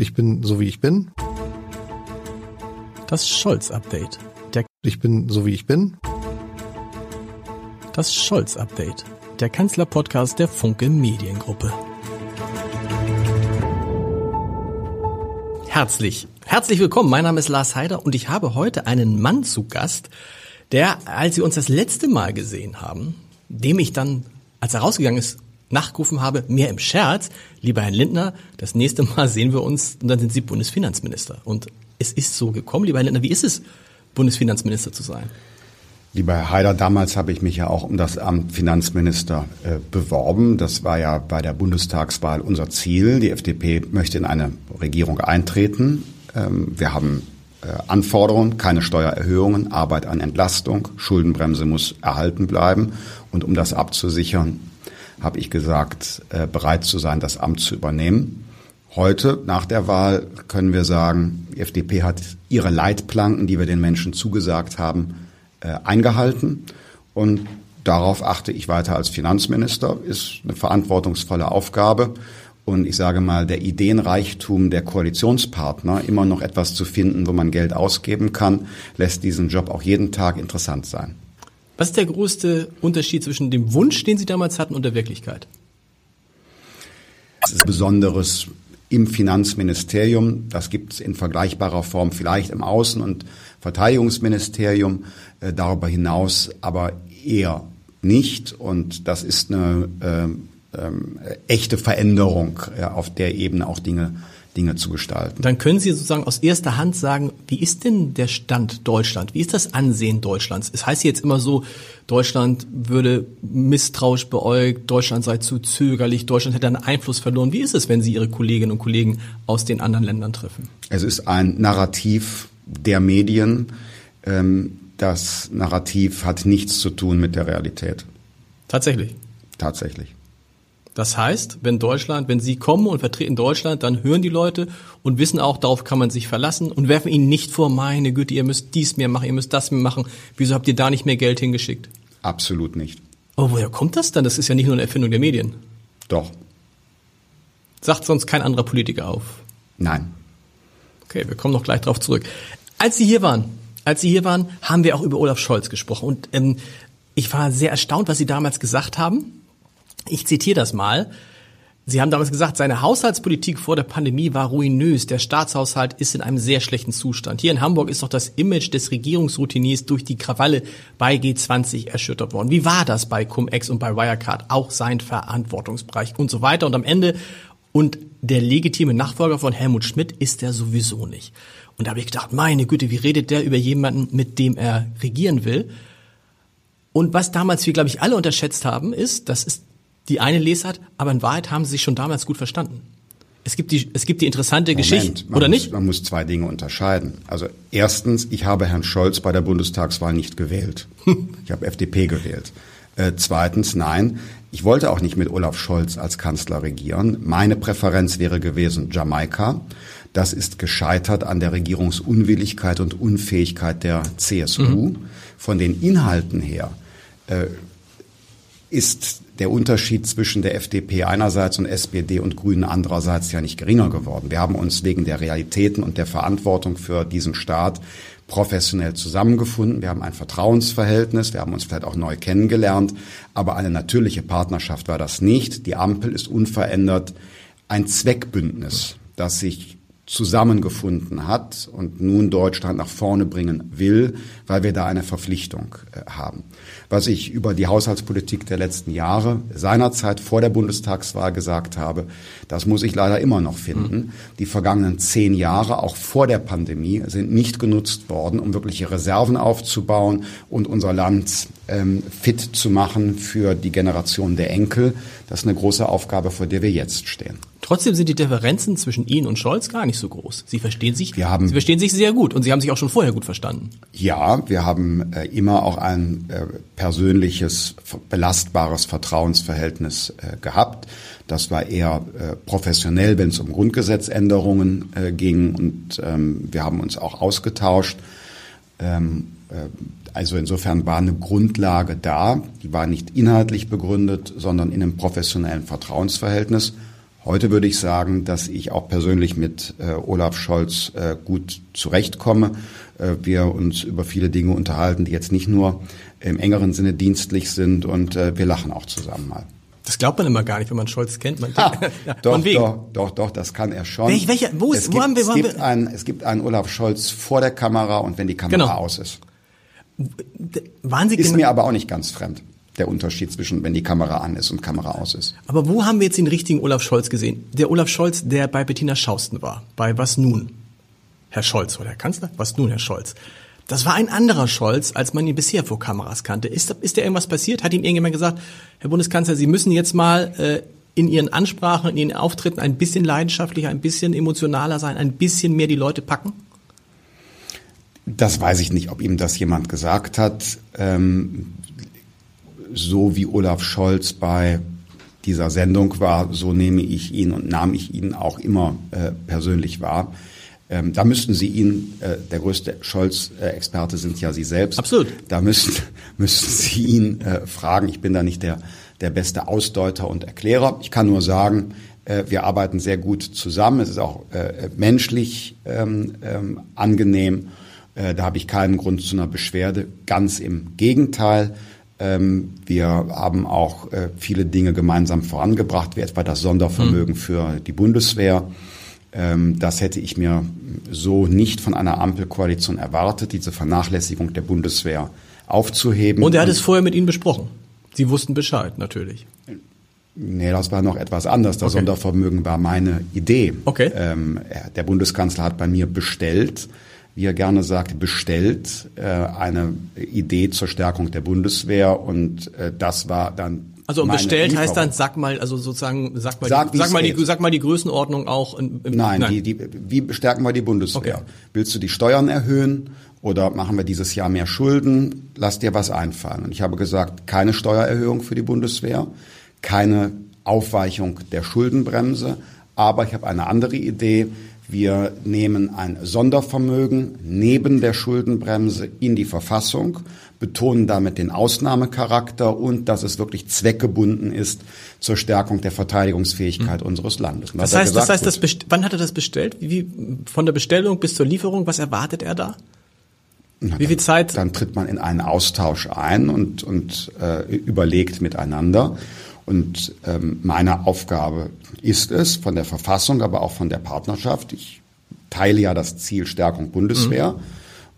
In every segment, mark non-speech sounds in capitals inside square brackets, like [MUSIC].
Ich bin so wie ich bin. Das Scholz-Update. Der ich bin so wie ich bin. Das Scholz-Update. Der Kanzler-Podcast der Funke Mediengruppe. Herzlich, herzlich willkommen. Mein Name ist Lars Heider und ich habe heute einen Mann zu Gast, der, als wir uns das letzte Mal gesehen haben, dem ich dann, als er rausgegangen ist, nachgerufen habe, mehr im Scherz, lieber Herr Lindner, das nächste Mal sehen wir uns und dann sind Sie Bundesfinanzminister. Und es ist so gekommen, lieber Herr Lindner, wie ist es, Bundesfinanzminister zu sein? Lieber Herr Haider, damals habe ich mich ja auch um das Amt Finanzminister äh, beworben. Das war ja bei der Bundestagswahl unser Ziel. Die FDP möchte in eine Regierung eintreten. Ähm, wir haben äh, Anforderungen, keine Steuererhöhungen, Arbeit an Entlastung, Schuldenbremse muss erhalten bleiben. Und um das abzusichern, habe ich gesagt, äh, bereit zu sein, das Amt zu übernehmen. Heute, nach der Wahl, können wir sagen, die FDP hat ihre Leitplanken, die wir den Menschen zugesagt haben, äh, eingehalten. Und darauf achte ich weiter als Finanzminister. Ist eine verantwortungsvolle Aufgabe. Und ich sage mal, der Ideenreichtum der Koalitionspartner, immer noch etwas zu finden, wo man Geld ausgeben kann, lässt diesen Job auch jeden Tag interessant sein. Was ist der größte Unterschied zwischen dem Wunsch, den Sie damals hatten, und der Wirklichkeit? Es ist Besonderes im Finanzministerium. Das gibt es in vergleichbarer Form vielleicht im Außen- und Verteidigungsministerium, äh, darüber hinaus aber eher nicht. Und das ist eine äh, äh, echte Veränderung, auf der Ebene auch Dinge Dinge zu gestalten. Dann können Sie sozusagen aus erster Hand sagen, wie ist denn der Stand Deutschland? Wie ist das Ansehen Deutschlands? Es heißt jetzt immer so, Deutschland würde misstrauisch beäugt, Deutschland sei zu zögerlich, Deutschland hätte einen Einfluss verloren. Wie ist es, wenn Sie Ihre Kolleginnen und Kollegen aus den anderen Ländern treffen? Es ist ein Narrativ der Medien. Ähm, das Narrativ hat nichts zu tun mit der Realität. Tatsächlich. Tatsächlich. Das heißt, wenn Deutschland, wenn Sie kommen und vertreten Deutschland, dann hören die Leute und wissen auch, darauf kann man sich verlassen und werfen Ihnen nicht vor, meine Güte, ihr müsst dies mehr machen, ihr müsst das mehr machen. Wieso habt ihr da nicht mehr Geld hingeschickt? Absolut nicht. Oh, woher kommt das dann? Das ist ja nicht nur eine Erfindung der Medien. Doch. Sagt sonst kein anderer Politiker auf? Nein. Okay, wir kommen noch gleich drauf zurück. Als Sie hier waren, als Sie hier waren, haben wir auch über Olaf Scholz gesprochen und ähm, ich war sehr erstaunt, was Sie damals gesagt haben. Ich zitiere das mal. Sie haben damals gesagt, seine Haushaltspolitik vor der Pandemie war ruinös. Der Staatshaushalt ist in einem sehr schlechten Zustand. Hier in Hamburg ist doch das Image des Regierungsroutiniers durch die Krawalle bei G20 erschüttert worden. Wie war das bei Cum-Ex und bei Wirecard? Auch sein Verantwortungsbereich und so weiter. Und am Ende, und der legitime Nachfolger von Helmut Schmidt ist er sowieso nicht. Und da habe ich gedacht, meine Güte, wie redet der über jemanden, mit dem er regieren will? Und was damals wir, glaube ich, alle unterschätzt haben, ist, das ist die eine Lesart, aber in Wahrheit haben sie sich schon damals gut verstanden. Es gibt die, es gibt die interessante Moment, Geschichte, oder muss, nicht? Man muss zwei Dinge unterscheiden. Also erstens, ich habe Herrn Scholz bei der Bundestagswahl nicht gewählt. [LAUGHS] ich habe FDP gewählt. Äh, zweitens, nein, ich wollte auch nicht mit Olaf Scholz als Kanzler regieren. Meine Präferenz wäre gewesen Jamaika. Das ist gescheitert an der Regierungsunwilligkeit und Unfähigkeit der CSU. Mhm. Von den Inhalten her äh, ist der Unterschied zwischen der FDP einerseits und SPD und Grünen andererseits ja nicht geringer geworden. Wir haben uns wegen der Realitäten und der Verantwortung für diesen Staat professionell zusammengefunden. Wir haben ein Vertrauensverhältnis. Wir haben uns vielleicht auch neu kennengelernt. Aber eine natürliche Partnerschaft war das nicht. Die Ampel ist unverändert ein Zweckbündnis, das sich zusammengefunden hat und nun Deutschland nach vorne bringen will, weil wir da eine Verpflichtung äh, haben. Was ich über die Haushaltspolitik der letzten Jahre seinerzeit vor der Bundestagswahl gesagt habe, das muss ich leider immer noch finden. Die vergangenen zehn Jahre, auch vor der Pandemie, sind nicht genutzt worden, um wirkliche Reserven aufzubauen und unser Land ähm, fit zu machen für die Generation der Enkel. Das ist eine große Aufgabe, vor der wir jetzt stehen. Trotzdem sind die Differenzen zwischen Ihnen und Scholz gar nicht so groß. Sie verstehen sich, wir haben, Sie verstehen sich sehr gut und Sie haben sich auch schon vorher gut verstanden. Ja, wir haben äh, immer auch ein äh, persönliches, belastbares Vertrauensverhältnis äh, gehabt. Das war eher äh, professionell, wenn es um Grundgesetzänderungen äh, ging und ähm, wir haben uns auch ausgetauscht. Ähm, äh, also insofern war eine Grundlage da, die war nicht inhaltlich begründet, sondern in einem professionellen Vertrauensverhältnis. Heute würde ich sagen, dass ich auch persönlich mit äh, Olaf Scholz äh, gut zurechtkomme. Äh, wir uns über viele Dinge unterhalten, die jetzt nicht nur im engeren Sinne dienstlich sind und äh, wir lachen auch zusammen mal. Das glaubt man immer gar nicht, wenn man Scholz kennt. Man ah, [LAUGHS] doch, doch, doch, doch, das kann er schon. Welch, welcher, wo ist, es wo gibt, haben wir, es wo haben gibt wir? einen, es gibt einen Olaf Scholz vor der Kamera und wenn die Kamera Genau. aus ist. Waren Sie Ist mir aber auch nicht ganz fremd, der Unterschied zwischen, wenn die Kamera an ist und Kamera aus ist. Aber wo haben wir jetzt den richtigen Olaf Scholz gesehen? Der Olaf Scholz, der bei Bettina Schausten war. Bei Was nun? Herr Scholz oder Herr Kanzler? Was nun, Herr Scholz? Das war ein anderer Scholz, als man ihn bisher vor Kameras kannte. Ist, da- ist da irgendwas passiert? Hat ihm irgendjemand gesagt, Herr Bundeskanzler, Sie müssen jetzt mal äh, in Ihren Ansprachen, in Ihren Auftritten ein bisschen leidenschaftlicher, ein bisschen emotionaler sein, ein bisschen mehr die Leute packen? Das weiß ich nicht, ob ihm das jemand gesagt hat. Ähm, so wie Olaf Scholz bei dieser Sendung war, so nehme ich ihn und nahm ich ihn auch immer äh, persönlich wahr. Ähm, da müssten Sie ihn, äh, der größte Scholz-Experte sind ja Sie selbst. Absolut. Da müssten, [LAUGHS] müssten Sie ihn äh, fragen. Ich bin da nicht der, der beste Ausdeuter und Erklärer. Ich kann nur sagen, äh, wir arbeiten sehr gut zusammen. Es ist auch äh, menschlich ähm, ähm, angenehm. Äh, da habe ich keinen Grund zu einer Beschwerde. Ganz im Gegenteil. Ähm, wir haben auch äh, viele Dinge gemeinsam vorangebracht, wie etwa das Sondervermögen für die Bundeswehr. Ähm, das hätte ich mir so nicht von einer Ampelkoalition erwartet, diese Vernachlässigung der Bundeswehr aufzuheben. Und er hat es vorher mit Ihnen besprochen. Sie wussten Bescheid, natürlich. Nee, das war noch etwas anders. Das Okay. Sondervermögen war meine Idee. Okay. Ähm, er- der Bundeskanzler hat bei mir bestellt, wie er gerne sagt, bestellt äh, eine Idee zur Stärkung der Bundeswehr und äh, das war dann Also meine bestellt heißt dann, Lieferung. sag mal, also sozusagen, sag mal, Sag, die, sag mal, die, geht. sag mal die Größenordnung auch. In, im, Nein, Die, die, wie stärken wir die Bundeswehr? Okay. Willst du die Steuern erhöhen oder machen wir dieses Jahr mehr Schulden? Lass dir was einfallen. Und ich habe gesagt, keine Steuererhöhung für die Bundeswehr, keine Aufweichung der Schuldenbremse, aber ich habe eine andere Idee. Wir nehmen ein Sondervermögen neben der Schuldenbremse in die Verfassung, betonen damit den Ausnahmecharakter und dass es wirklich zweckgebunden ist zur Stärkung der Verteidigungsfähigkeit unseres Landes. Das heißt, das gesagt, heißt, das best wann hat er das bestellt? Wie, wie, von der Bestellung bis zur Lieferung, was erwartet er da? Na, Wie viel dann- Zeit? Dann tritt man in einen Austausch ein und, und äh, überlegt miteinander. Und ähm, meine Aufgabe ist es, von der Verfassung, aber auch von der Partnerschaft, ich teile ja das Ziel Stärkung Bundeswehr.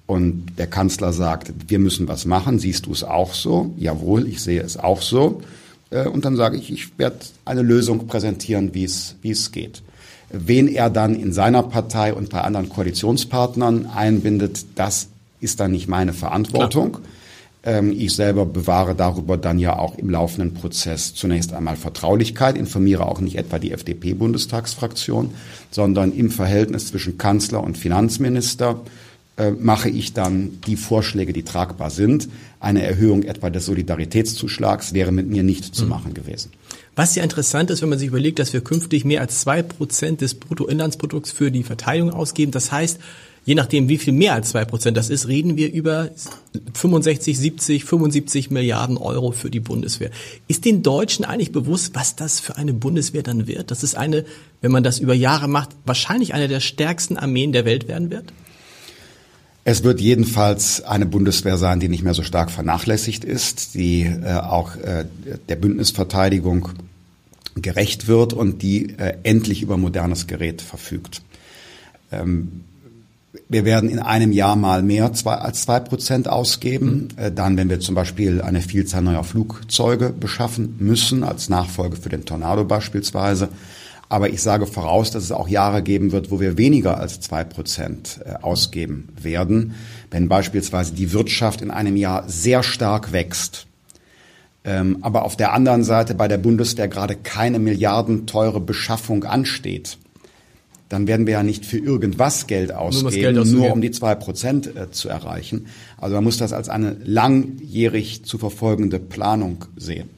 Und der Kanzler sagt, wir müssen was machen. Siehst du es auch so? Jawohl, ich sehe es auch so. Äh, Und dann sage ich, ich werde eine Lösung präsentieren, wie es, wie es geht. Wen er dann in seiner Partei und bei anderen Koalitionspartnern einbindet, das ist dann nicht meine Verantwortung. Ähm, ich selber bewahre darüber dann ja auch im laufenden Prozess zunächst einmal Vertraulichkeit, informiere auch nicht etwa die FDP-Bundestagsfraktion, sondern im Verhältnis zwischen Kanzler und Finanzminister äh, mache ich dann die Vorschläge, die tragbar sind. Eine Erhöhung etwa des Solidaritätszuschlags wäre mit mir nicht zu machen gewesen. Was ja interessant ist, wenn man sich überlegt, dass wir künftig mehr als zwei Prozent des Bruttoinlandsprodukts für die Verteidigung ausgeben. Das heißt, je nachdem, wie viel mehr als zwei Prozent das ist, reden wir über 65, 70, 75 Milliarden Euro für die Bundeswehr. Ist den Deutschen eigentlich bewusst, was das für eine Bundeswehr dann wird? Das ist eine, wenn man das über Jahre macht, wahrscheinlich eine der stärksten Armeen der Welt werden wird? Es wird jedenfalls eine Bundeswehr sein, die nicht mehr so stark vernachlässigt ist, die äh, auch äh, der Bündnisverteidigung gerecht wird und die äh, endlich über modernes Gerät verfügt. Ähm, wir werden in einem Jahr mal mehr zwei, als zwei Prozent ausgeben. Äh, dann, wenn wir zum Beispiel eine Vielzahl neuer Flugzeuge beschaffen müssen, als Nachfolge für den Tornado beispielsweise. Aber ich sage voraus, dass es auch Jahre geben wird, wo wir weniger als zwei Prozent äh, ausgeben werden. Wenn beispielsweise die Wirtschaft in einem Jahr sehr stark wächst, ähm, aber auf der anderen Seite bei der Bundeswehr gerade keine milliardenteure Beschaffung ansteht, dann werden wir ja nicht für irgendwas Geld ausgeben, Geld nur, um die zwei Prozent äh, zu erreichen. Also man muss das als eine langjährig zu verfolgende Planung sehen.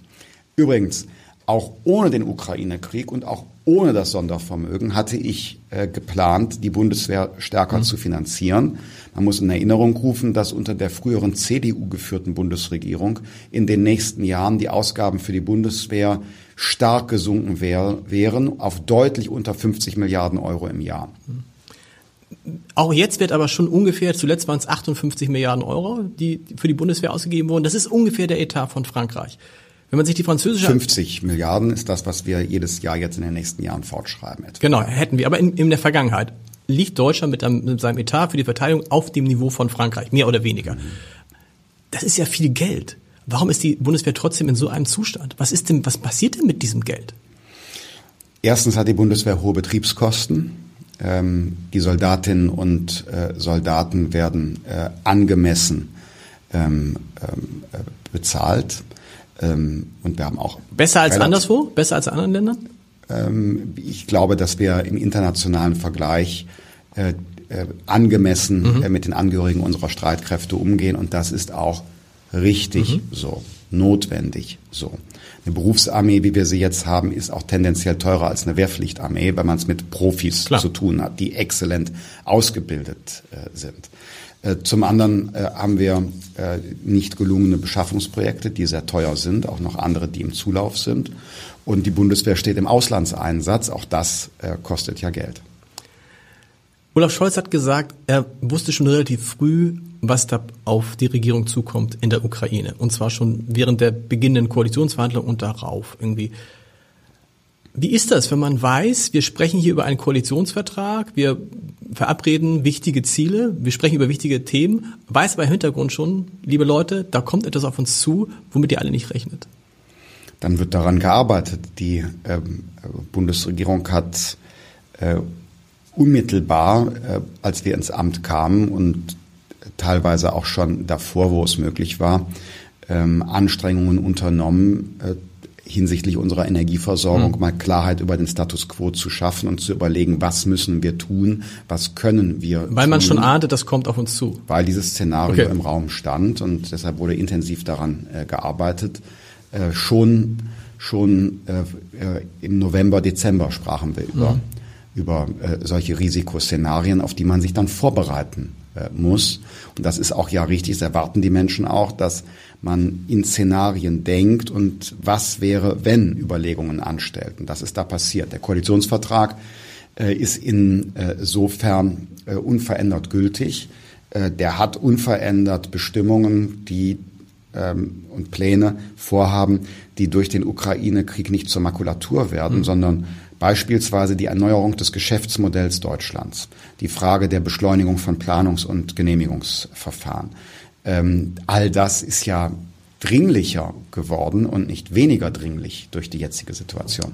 Übrigens, auch ohne den Ukraine-Krieg und auch ohne das Sondervermögen hatte ich äh, geplant, die Bundeswehr stärker mhm. zu finanzieren. Man muss in Erinnerung rufen, dass unter der früheren CDU geführten Bundesregierung in den nächsten Jahren die Ausgaben für die Bundeswehr stark gesunken wär, wären auf deutlich unter 50 Milliarden Euro im Jahr. Auch jetzt wird aber schon ungefähr, zuletzt waren es 58 Milliarden Euro, die für die Bundeswehr ausgegeben wurden. Das ist ungefähr der Etat von Frankreich. Wenn man sich die französische 50 Milliarden ist das, was wir jedes Jahr jetzt in den nächsten Jahren fortschreiben. Etwa. Genau, hätten wir. Aber in, in der Vergangenheit liegt Deutschland mit, einem, mit, seinem Etat für die Verteidigung auf dem Niveau von Frankreich, mehr oder weniger. Das ist ja viel Geld. Warum ist die Bundeswehr trotzdem in so einem Zustand? Was ist denn, was passiert denn mit diesem Geld? Erstens hat die Bundeswehr hohe Betriebskosten. Ähm, die Soldatinnen und äh, Soldaten werden äh, angemessen ähm, ähm, äh, bezahlt. Ähm, und wir haben auch besser als anderswo, besser als in anderen Ländern. Ähm, ich glaube, dass wir im internationalen Vergleich äh, äh, angemessen mhm. äh, mit den Angehörigen unserer Streitkräfte umgehen und das ist auch richtig mhm. so, notwendig so. Eine Berufsarmee, wie wir sie jetzt haben, ist auch tendenziell teurer als eine Wehrpflichtarmee, weil man es mit Profis Klar. zu tun hat, die exzellent ausgebildet äh, sind. Äh, zum anderen äh, haben wir äh, nicht gelungene Beschaffungsprojekte, die sehr teuer sind, auch noch andere, die im Zulauf sind. Und die Bundeswehr steht im Auslandseinsatz, auch das kostet ja Geld. Olaf Scholz hat gesagt, er wusste schon relativ früh, was da auf die Regierung zukommt in der Ukraine. Und zwar schon während der beginnenden Koalitionsverhandlungen und darauf irgendwie. Wie ist das, wenn man weiß, wir sprechen hier über einen Koalitionsvertrag, wir verabreden wichtige Ziele, wir sprechen über wichtige Themen, weiß aber im Hintergrund schon, liebe Leute, da kommt etwas auf uns zu, womit ihr alle nicht rechnet? Dann wird daran gearbeitet. Die ähm, Bundesregierung hat äh, unmittelbar, äh, als wir ins Amt kamen und teilweise auch schon davor, wo es möglich war, ähm, Anstrengungen unternommen, äh, hinsichtlich unserer Energieversorgung mhm. mal Klarheit über den Status quo zu schaffen und zu überlegen, was müssen wir tun, was können wir Weil tun, man schon ahnte, das kommt auf uns zu. Weil dieses Szenario okay. im Raum stand und deshalb wurde intensiv daran äh, gearbeitet. Äh, schon schon äh, äh im November, Dezember sprachen wir über, mhm. über äh, solche Risikoszenarien, auf die man sich dann vorbereiten äh, muss. Und das ist auch ja richtig, das erwarten die Menschen auch, dass man in Szenarien denkt und was wäre, wenn Überlegungen anstellt. Und das ist da passiert. Der Koalitionsvertrag äh, ist insofern äh, unverändert gültig. Äh, der hat unverändert Bestimmungen, die ähm, und Pläne, Vorhaben, die durch den Ukraine-Krieg nicht zur Makulatur werden, mhm. sondern beispielsweise die Erneuerung des Geschäftsmodells Deutschlands, die Frage der Beschleunigung von Planungs- und Genehmigungsverfahren, ähm, all das ist ja dringlicher geworden und nicht weniger dringlich durch die jetzige Situation.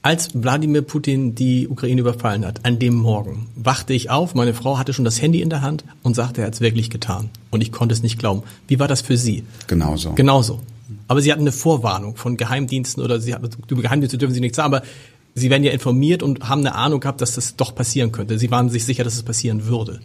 Als Wladimir Putin die Ukraine überfallen hat, an dem Morgen, wachte ich auf, meine Frau hatte schon das Handy in der Hand und sagte, er hat es wirklich getan. Und ich konnte es nicht glauben. Wie war das für Sie? Genauso. Genauso. Aber Sie hatten eine Vorwarnung von Geheimdiensten oder Sie hatten, über Geheimdienste dürfen Sie nichts sagen, aber Sie werden ja informiert und haben eine Ahnung gehabt, dass das doch passieren könnte. Sie waren sich sicher, dass es passieren würde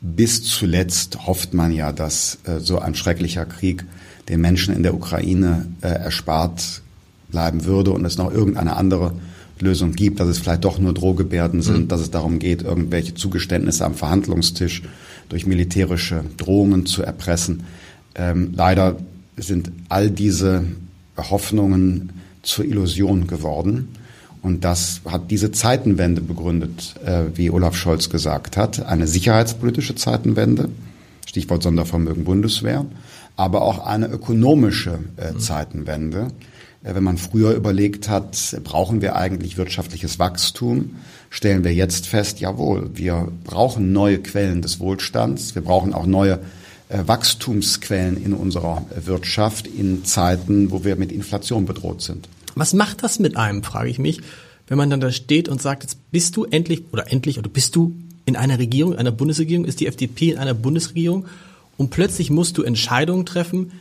bis zuletzt hofft man ja, dass äh, so ein schrecklicher Krieg den Menschen in der Ukraine äh, erspart bleiben würde und es noch irgendeine andere Lösung gibt, dass es vielleicht doch nur Drohgebärden sind, mhm. dass es darum geht, irgendwelche Zugeständnisse am Verhandlungstisch durch militärische Drohungen zu erpressen. Ähm, leider sind all diese Hoffnungen zur Illusion geworden. Und das hat diese Zeitenwende begründet, äh, wie Olaf Scholz gesagt hat. Eine sicherheitspolitische Zeitenwende, Stichwort Sondervermögen Bundeswehr, aber auch eine ökonomische äh, mhm. Zeitenwende. Äh, wenn man früher überlegt hat, brauchen wir eigentlich wirtschaftliches Wachstum, stellen wir jetzt fest, jawohl, wir brauchen neue Quellen des Wohlstands, wir brauchen auch neue äh, Wachstumsquellen in unserer Wirtschaft in Zeiten, wo wir mit Inflation bedroht sind. Was macht das mit einem, frage ich mich, wenn man dann da steht und sagt, jetzt bist du endlich oder endlich oder bist du in einer Regierung, einer Bundesregierung, ist die FDP in einer Bundesregierung und plötzlich musst du Entscheidungen treffen,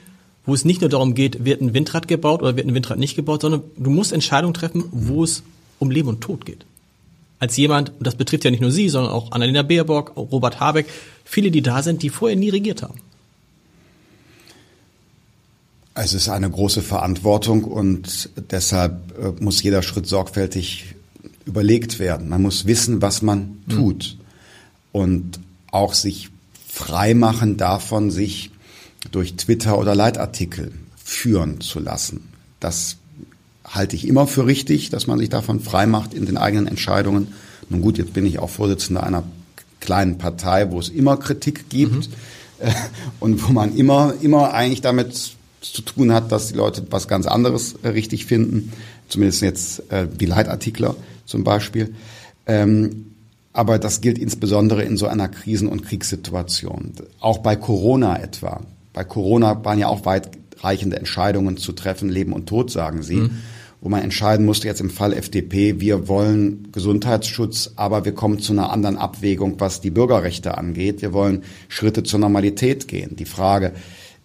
wo es nicht nur darum geht, wird ein Windrad gebaut oder wird ein Windrad nicht gebaut, sondern du musst Entscheidungen treffen, wo es um Leben und Tod geht. Als jemand, und das betrifft ja nicht nur Sie, sondern auch Annalena Baerbock, Robert Habeck, viele, die da sind, die vorher nie regiert haben. Es ist eine große Verantwortung und deshalb äh, muss jeder Schritt sorgfältig überlegt werden. Man muss wissen, was man mhm. tut und auch sich frei machen davon, sich durch Twitter oder Leitartikel führen zu lassen. Das halte ich immer für richtig, dass man sich davon frei macht in den eigenen Entscheidungen. Nun gut, jetzt bin ich auch Vorsitzender einer kleinen Partei, wo es immer Kritik gibt mhm. äh, und wo man immer, immer eigentlich damit zu tun hat, dass die Leute was ganz anderes äh, richtig finden. Zumindest jetzt äh, die Leitartikler zum Beispiel. Ähm, aber das gilt insbesondere in so einer Krisen- und Kriegssituation. Auch bei Corona etwa. Bei Corona waren ja auch weitreichende Entscheidungen zu treffen, Leben und Tod, sagen Sie. Mhm wo man entscheiden musste, jetzt im Fall FDP, wir wollen Gesundheitsschutz, aber wir kommen zu einer anderen Abwägung, was die Bürgerrechte angeht. Wir wollen Schritte zur Normalität gehen. Die Frage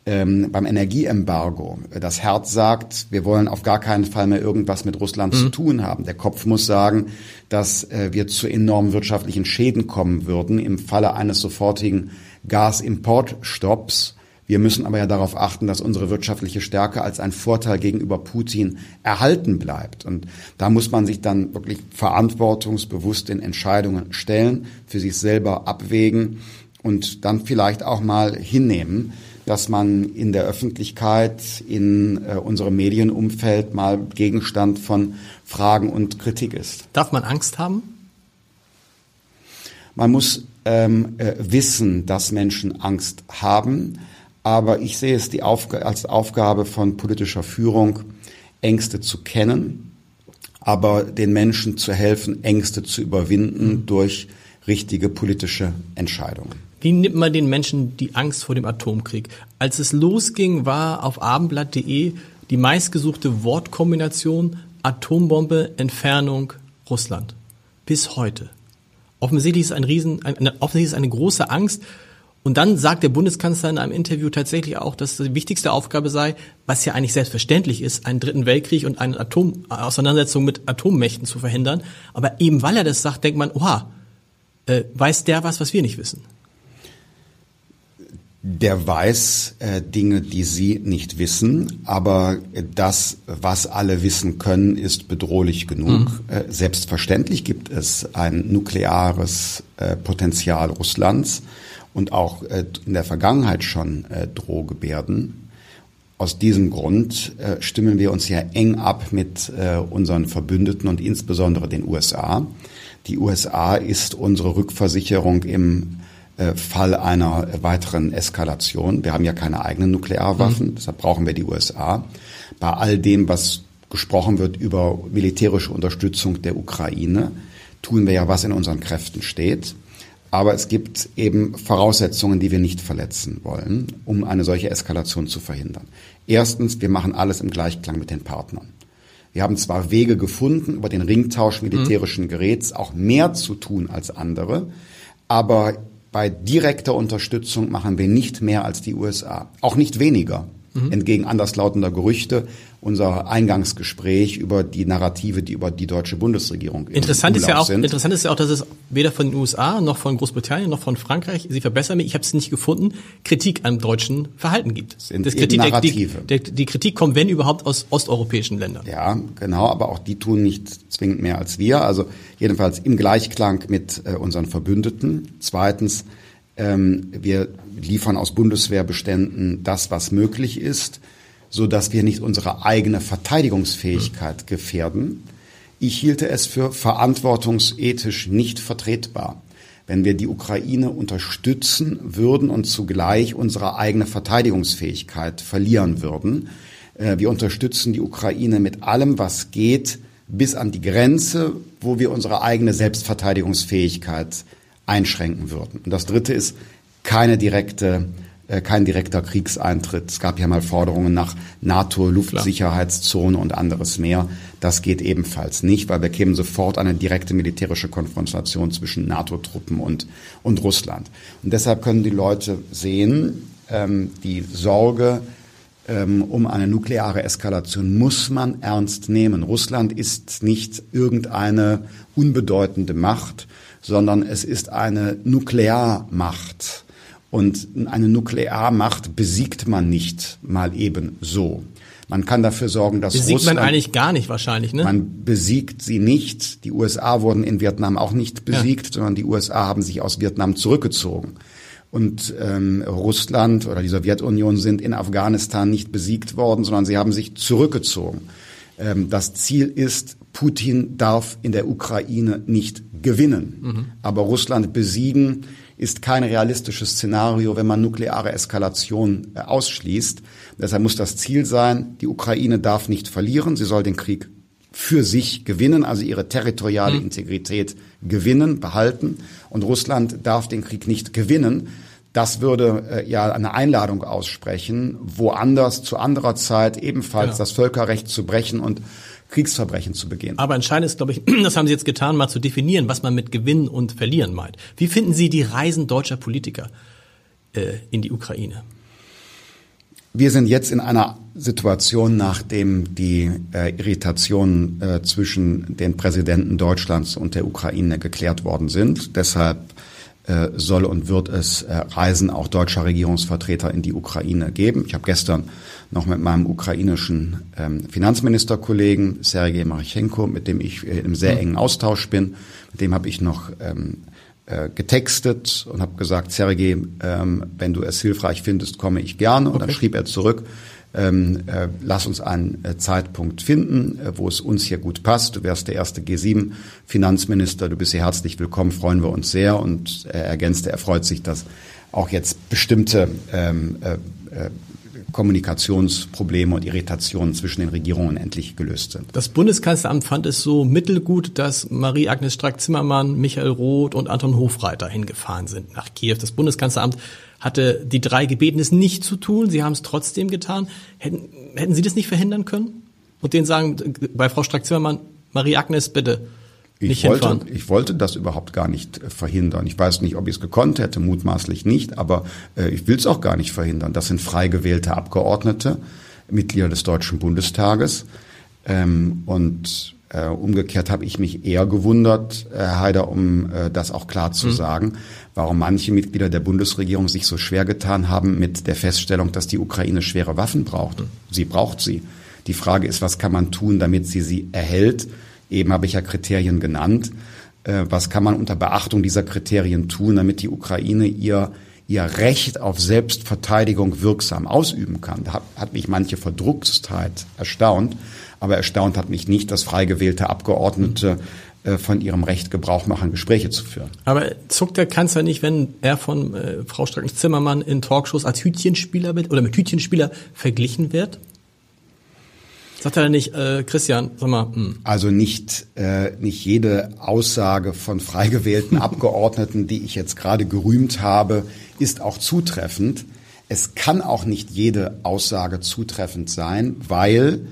ähm, beim Energieembargo, das Herz sagt, wir wollen auf gar keinen Fall mehr irgendwas mit Russland mhm. zu tun haben. Der Kopf muss sagen, dass äh, wir zu enormen wirtschaftlichen Schäden kommen würden im Falle eines sofortigen Gasimportstopps wir müssen aber ja darauf achten, dass unsere wirtschaftliche Stärke als ein Vorteil gegenüber Putin erhalten bleibt. Und da muss man sich dann wirklich verantwortungsbewusst in Entscheidungen stellen, für sich selber abwägen und dann vielleicht auch mal hinnehmen, dass man in der Öffentlichkeit, in äh, unserem Medienumfeld mal Gegenstand von Fragen und Kritik ist. Darf man Angst haben? Man muss ähm, äh, wissen, dass Menschen Angst haben. Aber ich sehe es die Aufg als Aufgabe von politischer Führung, Ängste zu kennen, aber den Menschen zu helfen, Ängste zu überwinden durch richtige politische Entscheidungen. Wie nimmt man den Menschen die Angst vor dem Atomkrieg? Als es losging, war auf abendblatt.de die meistgesuchte Wortkombination Atombombe, Entfernung, Russland. Bis heute. Offensichtlich ist ein Riesen, eine, offensichtlich ist eine große Angst und dann sagt der Bundeskanzler in einem Interview tatsächlich auch, dass die wichtigste Aufgabe sei, was ja eigentlich selbstverständlich ist, einen dritten Weltkrieg und eine Atom Auseinandersetzung mit Atommächten zu verhindern. Aber eben weil er das sagt, denkt man, oha, äh, weiß der was, was wir nicht wissen? Der weiß äh, Dinge, die Sie nicht wissen, aber das, was alle wissen können, ist bedrohlich genug. Mhm. Äh, selbstverständlich gibt es ein nukleares äh, Potenzial Russlands und auch äh, in der Vergangenheit schon äh, Drohgebärden. Aus diesem Grund äh, stimmen wir uns ja eng ab mit äh, unseren Verbündeten und insbesondere den USA. Die USA ist unsere Rückversicherung im Fall einer weiteren Eskalation. Wir haben ja keine eigenen Nuklearwaffen, mhm. deshalb brauchen wir die USA. Bei all dem, was gesprochen wird über militärische Unterstützung der Ukraine, tun wir ja, was in unseren Kräften steht. Aber es gibt eben Voraussetzungen, die wir nicht verletzen wollen, um eine solche Eskalation zu verhindern. Erstens, wir machen alles im Gleichklang mit den Partnern. Wir haben zwar Wege gefunden, über den Ringtausch militärischen Geräts auch mehr zu tun als andere, aber bei direkter Unterstützung machen wir nicht mehr als die USA, auch nicht weniger mhm. entgegen anderslautender Gerüchte, unser Eingangsgespräch über die Narrative, die über die deutsche Bundesregierung interessant ist ja auch sind. Interessant ist ja auch, dass es weder von den USA noch von Großbritannien noch von Frankreich, Sie verbessern mich, ich habe es nicht gefunden, Kritik am deutschen Verhalten gibt. Sind das Kritik, Narrative. Die, die, die Kritik kommt, wenn überhaupt, aus osteuropäischen Ländern. Ja, genau, aber auch die tun nicht zwingend mehr als wir. Also jedenfalls im Gleichklang mit äh, unseren Verbündeten. Zweitens, ähm, wir liefern aus Bundeswehrbeständen das, was möglich ist, so dass wir nicht unsere eigene Verteidigungsfähigkeit gefährden. Ich hielte es für verantwortungsethisch nicht vertretbar, wenn wir die Ukraine unterstützen würden und zugleich unsere eigene Verteidigungsfähigkeit verlieren würden. Äh, wir unterstützen die Ukraine mit allem, was geht, bis an die Grenze, wo wir unsere eigene Selbstverteidigungsfähigkeit einschränken würden. Und das Dritte ist keine direkte kein direkter Kriegseintritt. Es gab ja mal Forderungen nach NATO-Luftsicherheitszone und anderes mehr. Das geht ebenfalls nicht, weil wir kämen sofort eine direkte militärische Konfrontation zwischen NATO-Truppen und, und Russland. Und deshalb können die Leute sehen, ähm, die Sorge ähm, um eine nukleare Eskalation muss man ernst nehmen. Russland ist nicht irgendeine unbedeutende Macht, sondern es ist eine Nuklearmacht. Und eine Nuklearmacht besiegt man nicht mal eben so. Man kann dafür sorgen, dass Besiegt Russland, man eigentlich gar nicht wahrscheinlich, ne? Man besiegt sie nicht. Die USA wurden in Vietnam auch nicht besiegt, ja. sondern die USA haben sich aus Vietnam zurückgezogen. Und ähm, Russland oder die Sowjetunion sind in Afghanistan nicht besiegt worden, sondern sie haben sich zurückgezogen. Ähm, das Ziel ist, Putin darf in der Ukraine nicht gewinnen. Mhm. Aber Russland besiegen ist kein realistisches Szenario, wenn man nukleare Eskalation äh, ausschließt. Deshalb muss das Ziel sein, die Ukraine darf nicht verlieren, sie soll den Krieg für sich gewinnen, also ihre territoriale mhm. Integrität gewinnen, behalten. Und Russland darf den Krieg nicht gewinnen. Das würde äh, ja eine Einladung aussprechen, woanders zu anderer Zeit ebenfalls genau. das Völkerrecht zu brechen und Kriegsverbrechen zu begehen. Aber entscheidend ist, glaube ich, [CLEARS THROAT] das haben Sie jetzt getan, mal zu definieren, was man mit Gewinnen und Verlieren meint. Wie finden Sie die Reisen deutscher Politiker äh, in die Ukraine? Wir sind jetzt in einer Situation, nachdem die äh, Irritationen äh, zwischen den Präsidenten Deutschlands und der Ukraine geklärt worden sind. Deshalb soll und wird es äh, Reisen auch deutscher Regierungsvertreter in die Ukraine geben. Ich habe gestern noch mit meinem ukrainischen ähm, Finanzministerkollegen Sergei Marchenko, mit dem ich äh, im sehr engen Austausch bin, mit dem habe ich noch ähm, äh, getextet und habe gesagt, Sergei, ähm, wenn du es hilfreich findest, komme ich gerne. Und okay. dann schrieb er zurück, ähm, äh, lass uns einen äh, Zeitpunkt finden, äh, wo es uns hier gut passt. Du wärst der erste G7-Finanzminister, du bist hier herzlich willkommen, freuen wir uns sehr. Und er ergänzte, er freut sich, dass auch jetzt bestimmte ähm, äh, äh Kommunikationsprobleme und Irritationen zwischen den Regierungen endlich gelöst sind. Das Bundeskanzleramt fand es so mittelgut, dass Marie-Agnes Strack-Zimmermann, Michael Roth und Anton Hofreiter hingefahren sind nach Kiew. Das Bundeskanzleramt hatte die drei gebeten, es nicht zu tun. Sie haben es trotzdem getan. Hätten, hätten Sie das nicht verhindern können? Und denen sagen, bei Frau Strack-Zimmermann, Marie-Agnes, bitte, ich wollte, ich wollte das überhaupt gar nicht äh, verhindern. Ich weiß nicht, ob ich es gekonnt hätte, mutmaßlich nicht, aber äh, ich will es auch gar nicht verhindern. Das sind frei gewählte Abgeordnete, Mitglieder des Deutschen Bundestages. Ähm, und äh, umgekehrt habe ich mich eher gewundert, äh, Herr Haider, um äh, das auch klar zu mhm. sagen, warum manche Mitglieder der Bundesregierung sich so schwer getan haben mit der Feststellung, dass die Ukraine schwere Waffen braucht. Mhm. Sie braucht sie. Die Frage ist, was kann man tun, damit sie sie erhält? Eben habe ich ja Kriterien genannt. Äh, was kann man unter Beachtung dieser Kriterien tun, damit die Ukraine ihr ihr Recht auf Selbstverteidigung wirksam ausüben kann. Da hat mich manche Verdruckstheit erstaunt, aber erstaunt hat mich nicht, dass frei gewählte Abgeordnete äh, von ihrem Recht Gebrauch machen, Gespräche zu führen. Aber zuckt der Kanzler nicht, wenn er von äh, Frau Strackens-Zimmermann in Talkshows als Hütchenspieler wird oder mit Hütchenspieler verglichen wird? Sagt er nicht, äh, Christian, sag mal. Mh. Hm. Also nicht, äh, nicht jede Aussage von frei gewählten [LAUGHS] Abgeordneten, die ich jetzt gerade gerühmt habe, ist auch zutreffend. Es kann auch nicht jede Aussage zutreffend sein, weil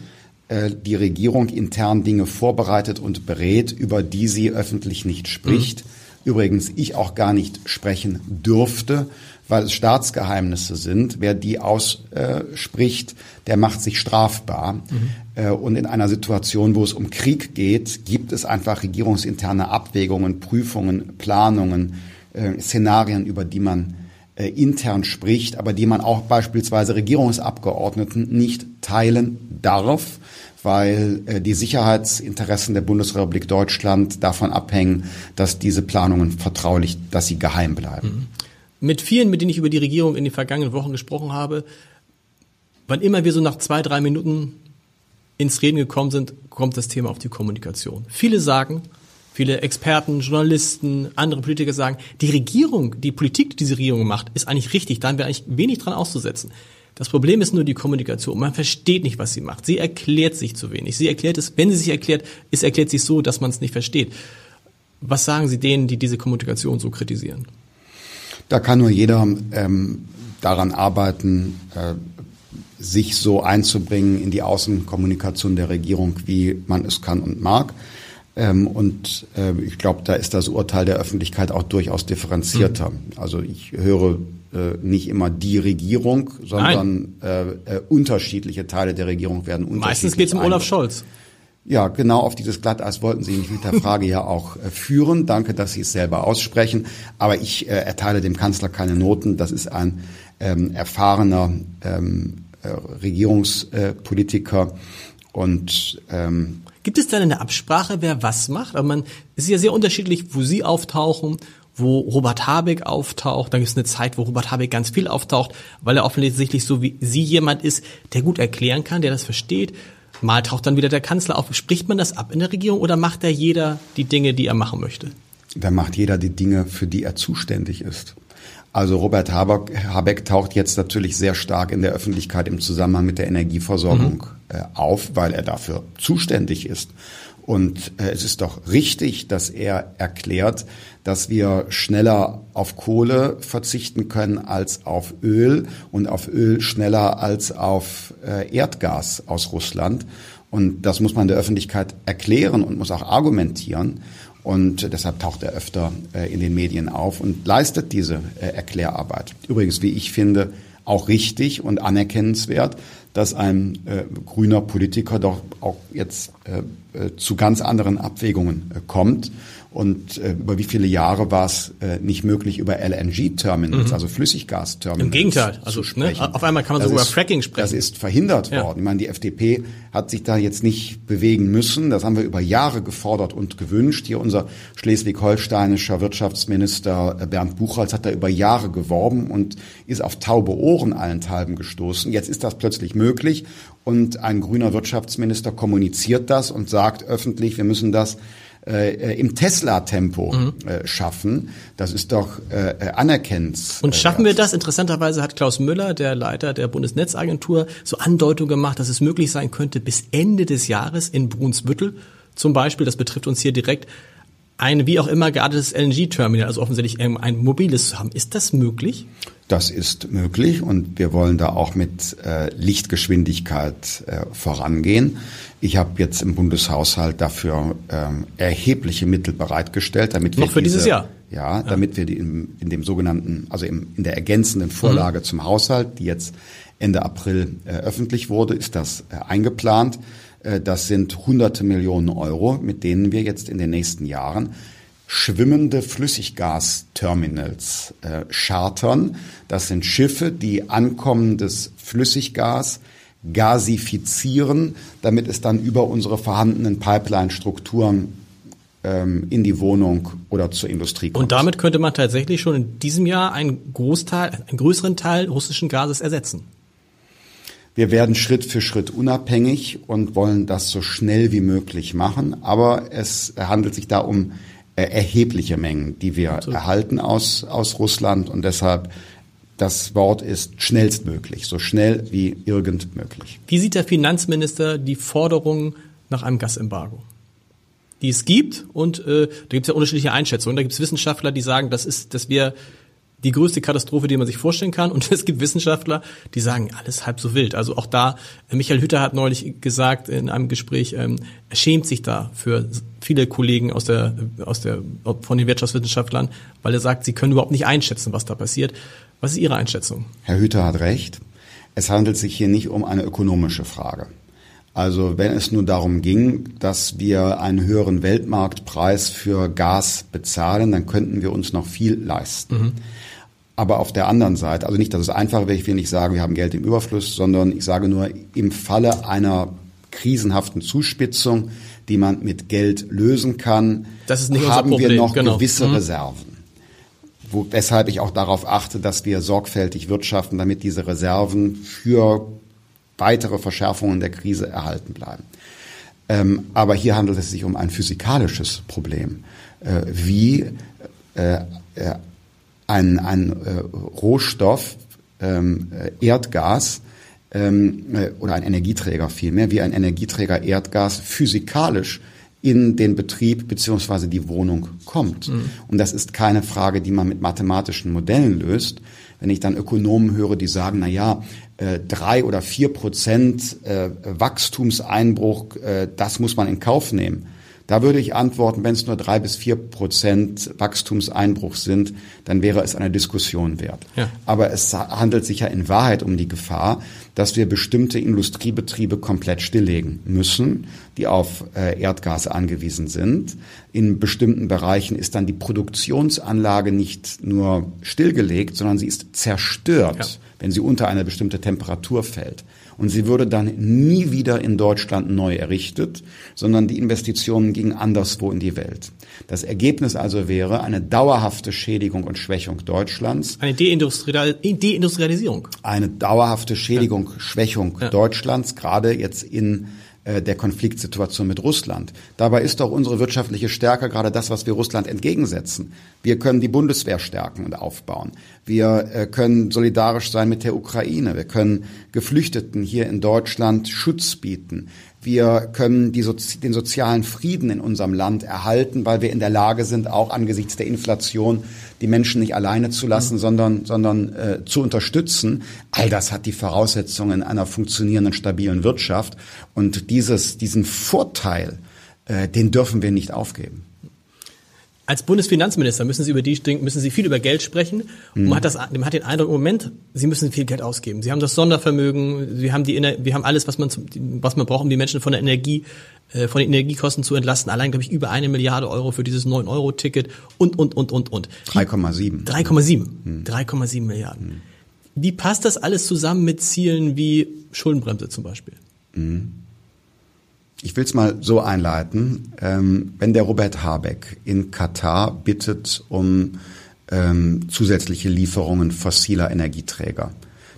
äh, die Regierung intern Dinge vorbereitet und berät, über die sie öffentlich nicht spricht. Mhm. Übrigens, ich auch gar nicht sprechen dürfte weil es Staatsgeheimnisse sind. Wer die ausspricht, der macht sich strafbar. Mhm. Und in einer Situation, wo es um Krieg geht, gibt es einfach regierungsinterne Abwägungen, Prüfungen, Planungen, äh, Szenarien, über die man äh, intern spricht, aber die man auch beispielsweise Regierungsabgeordneten nicht teilen darf, weil die Sicherheitsinteressen der Bundesrepublik Deutschland davon abhängen, dass diese Planungen vertraulich, dass sie geheim bleiben. Mhm mit vielen, mit denen ich über die Regierung in den vergangenen Wochen gesprochen habe, wann immer wir so nach zwei, drei Minuten ins Reden gekommen sind, kommt das Thema auf die Kommunikation. Viele sagen, viele Experten, Journalisten, andere Politiker sagen, die Regierung, die Politik, die diese Regierung macht, ist eigentlich richtig, da haben wir eigentlich wenig dran auszusetzen. Das Problem ist nur die Kommunikation. Man versteht nicht, was sie macht. Sie erklärt sich zu wenig. Sie erklärt es, wenn sie sich erklärt, es erklärt sich so, dass man es nicht versteht. Was sagen Sie denen, die diese Kommunikation so kritisieren? Da kann nur jeder ähm, daran arbeiten, äh, sich so einzubringen in die Außenkommunikation der Regierung, wie man es kann und mag. Ähm, und äh, ich glaube, da ist das Urteil der Öffentlichkeit auch durchaus differenzierter. Mhm. Also ich höre äh, nicht immer die Regierung, sondern äh, äh, unterschiedliche Teile der Regierung werden unterschiedlich. Meistens geht es um Olaf Scholz. Ja, genau auf dieses Glatteis wollten Sie mich mit der Frage ja auch äh, führen. Danke, dass Sie es selber aussprechen. Aber ich äh, erteile dem Kanzler keine Noten. Das ist ein ähm, erfahrener ähm, äh, Regierungspolitiker. und ähm, Gibt es denn eine Absprache, wer was macht? Aber man ist ja sehr unterschiedlich, wo Sie auftauchen, wo Robert Habeck auftaucht. Dann gibt es eine Zeit, wo Robert Habeck ganz viel auftaucht, weil er offensichtlich so wie Sie jemand ist, der gut erklären kann, der das versteht. Mal taucht dann wieder der Kanzler auf. Spricht man das ab in der Regierung oder macht da jeder die Dinge, die er machen möchte? Da macht jeder die Dinge, für die er zuständig ist. Also Robert Habeck, Habeck taucht jetzt natürlich sehr stark in der Öffentlichkeit im Zusammenhang mit der Energieversorgung mhm. äh, auf, weil er dafür zuständig ist. Und äh, es ist doch richtig, dass er erklärt, dass wir schneller auf Kohle verzichten können als auf Öl und auf Öl schneller als auf äh, Erdgas aus Russland. Und das muss man der Öffentlichkeit erklären und muss auch argumentieren. Und deshalb taucht er öfter äh, in den Medien auf und leistet diese äh, Erklärarbeit. Übrigens, wie ich finde, auch richtig und anerkennenswert, dass ein äh, grüner Politiker doch auch jetzt äh, äh, zu ganz anderen Abwägungen kommt und äh, über wie viele Jahre war es äh, nicht möglich, über LNG-Terminals, mhm. also Flüssiggasterminals Im Gegenteil, also ne, auf einmal kann man sogar über Fracking sprechen. Das ist verhindert ja. worden. Ich meine, die FDP hat sich da jetzt nicht bewegen müssen. Das haben wir über Jahre gefordert und gewünscht. Hier unser schleswig-holsteinischer Wirtschaftsminister äh, Bernd Buchholz hat da über Jahre geworben und ist auf taube Ohren allenthalben gestoßen. Jetzt ist das plötzlich möglich und ein grüner Wirtschaftsminister kommuniziert das und sagt öffentlich, wir müssen das äh, im Tesla-Tempo mhm. äh, schaffen. Das ist doch äh, anerkennend. Und schaffen wir das? Interessanterweise hat Klaus Müller, der Leiter der Bundesnetzagentur, so Andeutung gemacht, dass es möglich sein könnte, bis Ende des Jahres in Brunsbüttel zum Beispiel, das betrifft uns hier direkt, ein wie auch immer geartetes LNG-Terminal, also offensichtlich ein mobiles zu haben. Ist das möglich? Das ist möglich und wir wollen da auch mit äh, Lichtgeschwindigkeit äh, vorangehen. Ich habe jetzt im Bundeshaushalt dafür ähm, erhebliche Mittel bereitgestellt, damit wir noch für diese, dieses Jahr ja, ja. damit wir die in, in, dem sogenannten, also im, in der ergänzenden Vorlage mhm. zum Haushalt, die jetzt Ende April äh, öffentlich wurde, ist das äh, eingeplant. Äh, das sind hunderte Millionen Euro, mit denen wir jetzt in den nächsten Jahren schwimmende Flüssiggasterminals äh, chartern. Das sind Schiffe, die ankommendes Flüssiggas gasifizieren, damit es dann über unsere vorhandenen Pipeline-Strukturen ähm, in die Wohnung oder zur Industrie kommt. Und damit könnte man tatsächlich schon in diesem Jahr einen Großteil, einen größeren Teil russischen Gases ersetzen. Wir werden Schritt für Schritt unabhängig und wollen das so schnell wie möglich machen. Aber es handelt sich da um äh, erhebliche Mengen, die wir so. erhalten aus, aus Russland und deshalb das Wort ist schnellstmöglich, so schnell wie irgend möglich. Wie sieht der Finanzminister die Forderung nach einem Gasembargo? Die es gibt und äh, da gibt es ja unterschiedliche Einschätzungen. Da gibt es Wissenschaftler, die sagen, das ist, dass wir die größte Katastrophe, die man sich vorstellen kann. Und [LAUGHS] es gibt Wissenschaftler, die sagen, alles halb so wild. Also auch da, äh, Michael Hütter hat neulich gesagt in einem Gespräch, ähm, er schämt sich da für viele Kollegen aus der, aus der, von den Wirtschaftswissenschaftlern, weil er sagt, sie können überhaupt nicht einschätzen, was da passiert. Was ist Ihre Einschätzung? Herr Hütter hat recht. Es handelt sich hier nicht um eine ökonomische Frage. Also wenn es nur darum ging, dass wir einen höheren Weltmarktpreis für Gas bezahlen, dann könnten wir uns noch viel leisten. Mhm. Aber auf der anderen Seite, also nicht, dass es einfach wäre, ich will nicht sagen, wir haben Geld im Überfluss, sondern ich sage nur, im Falle einer krisenhaften Zuspitzung, die man mit Geld lösen kann, haben wir noch genau. gewisse mhm. Reserven. Wo, weshalb ich auch darauf achte, dass wir sorgfältig wirtschaften, damit diese Reserven für weitere Verschärfungen der Krise erhalten bleiben. Ähm, aber hier handelt es sich um ein physikalisches Problem. Äh, wie äh, äh, ein, ein äh, Rohstoff, ähm, äh, Erdgas ähm, äh, oder ein Energieträger vielmehr, wie ein Energieträger Erdgas physikalisch in den Betrieb beziehungsweise die Wohnung kommt. Mhm. Und das ist keine Frage, die man mit mathematischen Modellen löst. Wenn ich dann Ökonomen höre, die sagen, na ja, äh, drei oder vier Prozent äh, Wachstumseinbruch, das muss man in Kauf nehmen Da würde ich antworten, wenn es nur drei bis vier Prozent Wachstumseinbruch sind, dann wäre es eine Diskussion wert. Ja. Aber es handelt sich ja in Wahrheit um die Gefahr, dass wir bestimmte Industriebetriebe komplett stilllegen müssen, die auf äh, Erdgas angewiesen sind. In bestimmten Bereichen ist dann die Produktionsanlage nicht nur stillgelegt, sondern sie ist zerstört, ja. wenn sie unter eine bestimmte Temperatur fällt und sie würde dann nie wieder in Deutschland neu errichtet, sondern die Investitionen gingen anderswo in die Welt. Das Ergebnis also wäre eine dauerhafte Schädigung und Schwächung Deutschlands. Eine Deindustrial Deindustrialisierung. Eine dauerhafte Schädigung, ja. Schwächung ja. Deutschlands, gerade jetzt in der Konfliktsituation mit Russland. Dabei ist doch unsere wirtschaftliche Stärke gerade das, was wir Russland entgegensetzen. Wir können die Bundeswehr stärken und aufbauen. Wir äh, können solidarisch sein mit der Ukraine. Wir können Geflüchteten hier in Deutschland Schutz bieten. Wir können Sozi den sozialen Frieden in unserem Land erhalten, weil wir in der Lage sind, auch angesichts der Inflation die Menschen nicht alleine zu lassen, mhm. sondern, sondern äh, zu unterstützen. All das hat die Voraussetzungen einer funktionierenden, stabilen Wirtschaft. Und dieses, diesen Vorteil, äh, den dürfen wir nicht aufgeben. Als Bundesfinanzminister müssen Sie über die müssen Sie viel über Geld sprechen. Und man mhm. hat das, man hat den Eindruck im Moment, Sie müssen viel Geld ausgeben. Sie haben das Sondervermögen, Sie haben die, wir haben alles, was man, was man braucht, um die Menschen von der Energie, äh, von den Energiekosten zu entlasten. Allein glaube ich über eine Milliarde Euro für dieses 9 Euro Ticket und und und und und. 3,7. 3,7. 3,7 Milliarden. Mhm. Wie passt das alles zusammen mit Zielen wie Schuldenbremse zum Beispiel? Mhm. Ich will es mal so einleiten. Ähm, wenn der Robert Habeck in Katar bittet um ähm, zusätzliche Lieferungen fossiler Energieträger,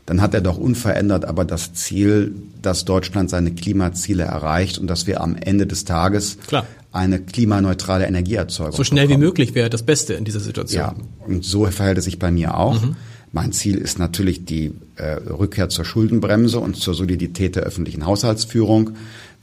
dann hat er doch unverändert aber das Ziel, dass Deutschland seine Klimaziele erreicht und dass wir am Ende des Tages Klar. eine klimaneutrale Energieerzeugung So schnell bekommen. wie möglich wäre das Beste in dieser Situation. Ja, und so verhält es sich bei mir auch. Mhm. Mein Ziel ist natürlich die äh, Rückkehr zur Schuldenbremse und zur Solidität der öffentlichen Haushaltsführung.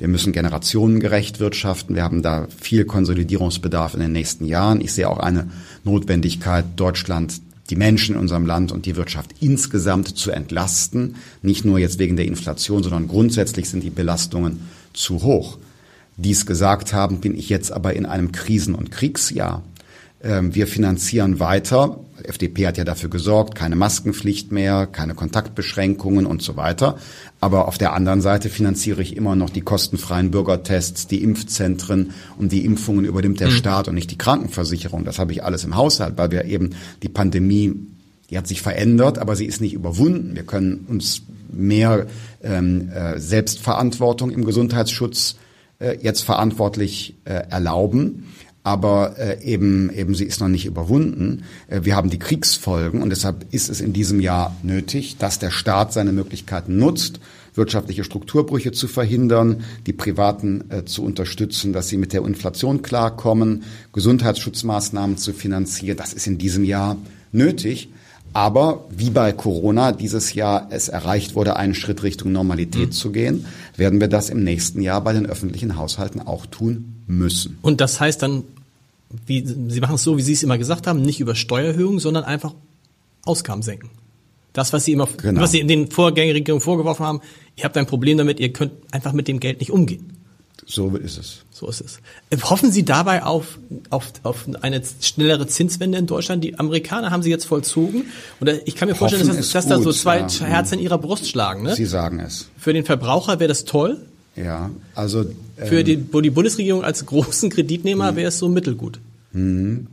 Wir müssen generationengerecht wirtschaften. Wir haben da viel Konsolidierungsbedarf in den nächsten Jahren. Ich sehe auch eine Notwendigkeit, Deutschland die Menschen in unserem Land und die Wirtschaft insgesamt zu entlasten. Nicht nur jetzt wegen der Inflation, sondern grundsätzlich sind die Belastungen zu hoch. Dies gesagt haben, bin ich jetzt aber in einem Krisen- und Kriegsjahr. Ähm, wir finanzieren weiter. FDP hat ja dafür gesorgt, keine Maskenpflicht mehr, keine Kontaktbeschränkungen und so weiter. Aber auf der anderen Seite finanziere ich immer noch die kostenfreien Bürgertests, die Impfzentren und die Impfungen übernimmt der mhm. Staat und nicht die Krankenversicherung. Das habe ich alles im Haushalt, weil wir eben die Pandemie, die hat sich verändert, aber sie ist nicht überwunden. Wir können uns mehr ähm, äh, Selbstverantwortung im Gesundheitsschutz äh, jetzt verantwortlich äh, erlauben aber äh, eben eben sie ist noch nicht überwunden. Äh, wir haben die Kriegsfolgen und deshalb ist es in diesem Jahr nötig, dass der Staat seine Möglichkeiten nutzt, wirtschaftliche Strukturbrüche zu verhindern, die Privaten äh, zu unterstützen, dass sie mit der Inflation klarkommen, Gesundheitsschutzmaßnahmen zu finanzieren. Das ist in diesem Jahr nötig. Aber wie bei Corona dieses Jahr es erreicht wurde, einen Schritt Richtung Normalität mhm. zu gehen, werden wir das im nächsten Jahr bei den öffentlichen Haushalten auch tun müssen. Und das heißt dann, wie, Sie machen es so, wie Sie es immer gesagt haben, nicht über Steuererhöhungen, sondern einfach Ausgaben senken. Das, was Sie immer, genau. was Sie in den Vorgängerregierungen vorgeworfen haben, ihr habt ein Problem damit, ihr könnt einfach mit dem Geld nicht umgehen. So ist es. So ist es. Hoffen Sie dabei auf, auf, auf eine schnellere Zinswende in Deutschland? Die Amerikaner haben Sie jetzt vollzogen. Und ich kann mir vorstellen, dass, dass gut, da so zwei ja. Herzen in Ihrer Brust schlagen. Ne? Sie sagen es. Für den Verbraucher wäre das toll. Ja, also. Ähm, Für die, die Bundesregierung als großen Kreditnehmer wäre es so mittelgut. Mhm.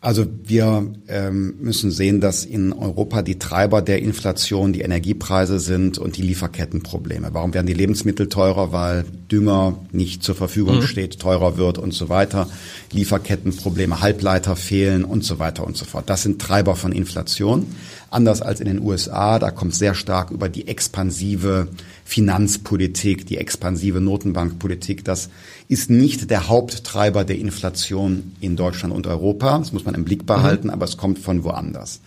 Also wir ähm, müssen sehen, dass in Europa die Treiber der Inflation die Energiepreise sind und die Lieferkettenprobleme. Warum werden die Lebensmittel teurer? Weil Dünger nicht zur Verfügung mhm. steht, teurer wird und so weiter. Lieferkettenprobleme, Halbleiter fehlen und so weiter und so fort. Das sind Treiber von Inflation. Anders als in den USA, da kommt sehr stark über die expansive Finanzpolitik, die expansive Notenbankpolitik. Das ist nicht der Haupttreiber der Inflation in Deutschland und Europa. Das muss man im Blick behalten, mhm. aber es kommt von woanders.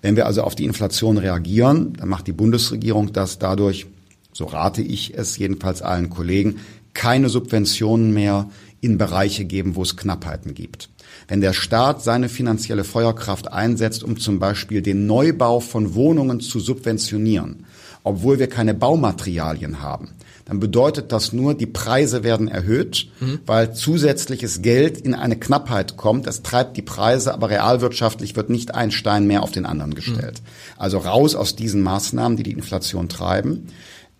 Wenn wir also auf die Inflation reagieren, dann macht die Bundesregierung das dadurch, so rate ich es jedenfalls allen Kollegen, keine Subventionen mehr in Bereiche geben, wo es Knappheiten gibt. Wenn der Staat seine finanzielle Feuerkraft einsetzt, um zum Beispiel den Neubau von Wohnungen zu subventionieren, obwohl wir keine Baumaterialien haben, dann bedeutet das nur, die Preise werden erhöht, mhm. weil zusätzliches Geld in eine Knappheit kommt. Das treibt die Preise, aber realwirtschaftlich wird nicht ein Stein mehr auf den anderen gestellt. Mhm. Also raus aus diesen Maßnahmen, die die Inflation treiben.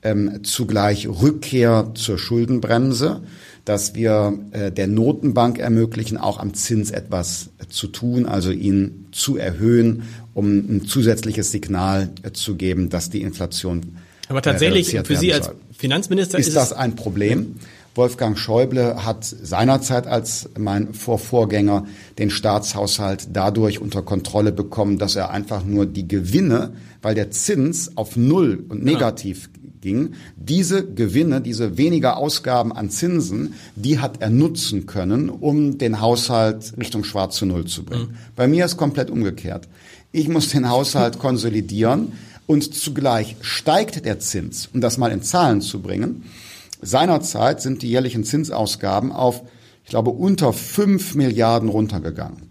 Ähm, zugleich Rückkehr zur Schuldenbremse dass wir äh, der Notenbank ermöglichen, auch am Zins etwas äh, zu tun, also ihn zu erhöhen, um ein zusätzliches Signal äh, zu geben, dass die Inflation aber tatsächlich für Sie als Finanzminister ist, ist das ein Problem. Wolfgang Schäuble hat seinerzeit als mein Vorvorgänger den Staatshaushalt dadurch unter Kontrolle bekommen, dass er einfach nur die Gewinne, weil der Zins auf Null und negativ ging, diese Gewinne, diese weniger Ausgaben an Zinsen, die hat er nutzen können, um den Haushalt Richtung schwarz zu Null zu bringen. Mhm. Bei mir ist komplett umgekehrt. Ich muss den Haushalt konsolidieren und zugleich steigt der Zins, um das mal in Zahlen zu bringen. Seinerzeit sind die jährlichen Zinsausgaben auf, ich glaube, unter fünf Milliarden runtergegangen.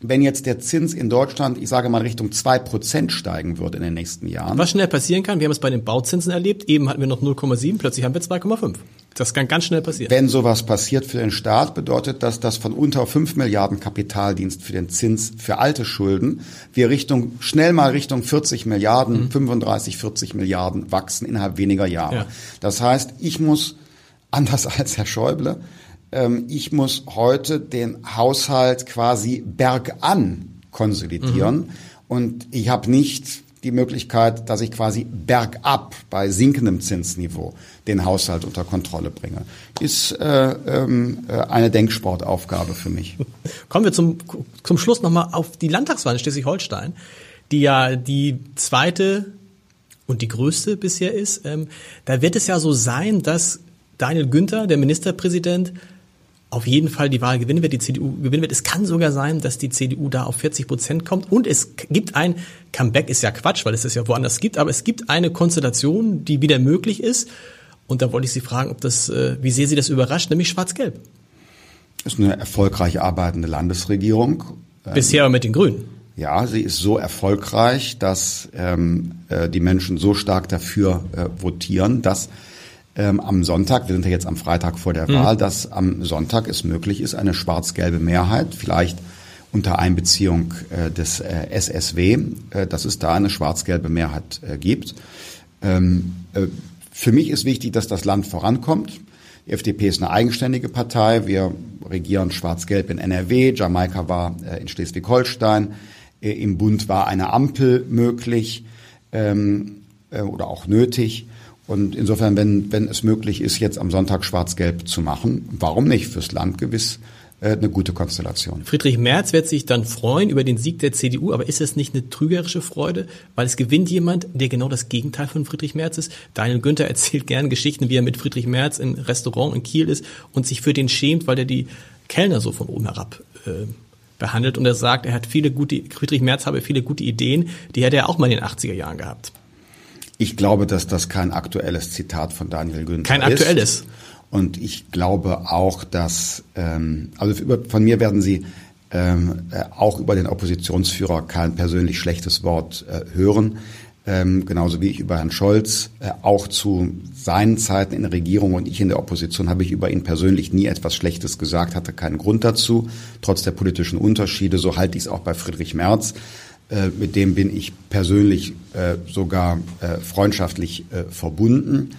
Wenn jetzt der Zins in Deutschland, ich sage mal Richtung zwei Prozent steigen würde in den nächsten Jahren. Was schnell passieren kann, wir haben es bei den Bauzinsen erlebt, eben hatten wir noch 0,7, plötzlich haben wir 2,5. Das kann ganz schnell passieren. Wenn sowas passiert für den Staat, bedeutet das, dass von unter 5 Milliarden Kapitaldienst für den Zins für alte Schulden wir Richtung, schnell mal Richtung 40 Milliarden, mhm. 35, 40 Milliarden wachsen innerhalb weniger Jahre. Ja. Das heißt, ich muss, anders [LAUGHS] als Herr Schäuble, ähm, ich muss heute den Haushalt quasi bergan konsolidieren mhm. und ich habe nicht die Möglichkeit, dass ich quasi bergab bei sinkendem Zinsniveau den Haushalt unter Kontrolle bringe. Ist äh, ähm, äh, eine Denksportaufgabe für mich. [LAUGHS] Kommen wir zum, zum Schluss nochmal auf die Landtagswahl in Schleswig-Holstein, die ja die zweite und die größte bisher ist. Ähm, da wird es ja so sein, dass Daniel Günther, der Ministerpräsident, auf jeden Fall die Wahl gewinnen wird, die CDU gewinnen wird. Es kann sogar sein, dass die CDU da auf 40 Prozent kommt. Und es gibt ein Comeback, ist ja Quatsch, weil es das ja woanders gibt, aber es gibt eine Konstellation, die wieder möglich ist. Und da wollte ich Sie fragen, ob das, äh, wie sehr Sie das überrascht, nämlich Schwarz-Gelb. Ist eine erfolgreich arbeitende Landesregierung. Bisher aber mit den Grünen. Ja, sie ist so erfolgreich, dass ähm, äh, die Menschen so stark dafür äh, votieren, dass ähm, am Sonntag, wir sind ja jetzt am Freitag vor der mhm. Wahl, dass am Sonntag es möglich ist, eine schwarz-gelbe Mehrheit, vielleicht unter Einbeziehung äh, des äh, SSW, äh, dass es da eine schwarz-gelbe Mehrheit äh, gibt. Ähm, äh, für mich ist wichtig, dass das Land vorankommt. Die FDP ist eine eigenständige Partei. Wir regieren schwarz-gelb in NRW. Jamaika war äh, in Schleswig-Holstein. Im Bund war eine Ampel möglich ähm, oder auch nötig. Und insofern, wenn, wenn es möglich ist, jetzt am Sonntag schwarz-gelb zu machen, warum nicht? Fürs Land gewiss äh, eine gute Konstellation. Friedrich Merz wird sich dann freuen über den Sieg der CDU, aber ist es nicht eine trügerische Freude? Weil es gewinnt jemand, der genau das Gegenteil von Friedrich Merz ist. Daniel Günther erzählt gern Geschichten, wie er mit Friedrich Merz im Restaurant in Kiel ist und sich für den schämt, weil er die Kellner so von oben herab äh, behandelt. Und er sagt, er hat viele gute, Friedrich Merz habe viele gute Ideen, die hätte er auch mal in den 80er Jahren gehabt. Ich glaube, dass das kein aktuelles Zitat von Daniel Günther ist. Kein aktuelles. Und ich glaube auch, dass, ähm, also über, von mir werden Sie ähm, äh, auch über den Oppositionsführer kein persönlich schlechtes Wort äh, hören. Ähm, genauso wie ich über Herrn Scholz, äh, auch zu seinen Zeiten in der Regierung und ich in der Opposition habe ich über ihn persönlich nie etwas Schlechtes gesagt, hatte keinen Grund dazu, trotz der politischen Unterschiede. So halte ich es auch bei Friedrich Merz. Äh, mit dem bin ich persönlich äh, sogar äh, freundschaftlich verbunden.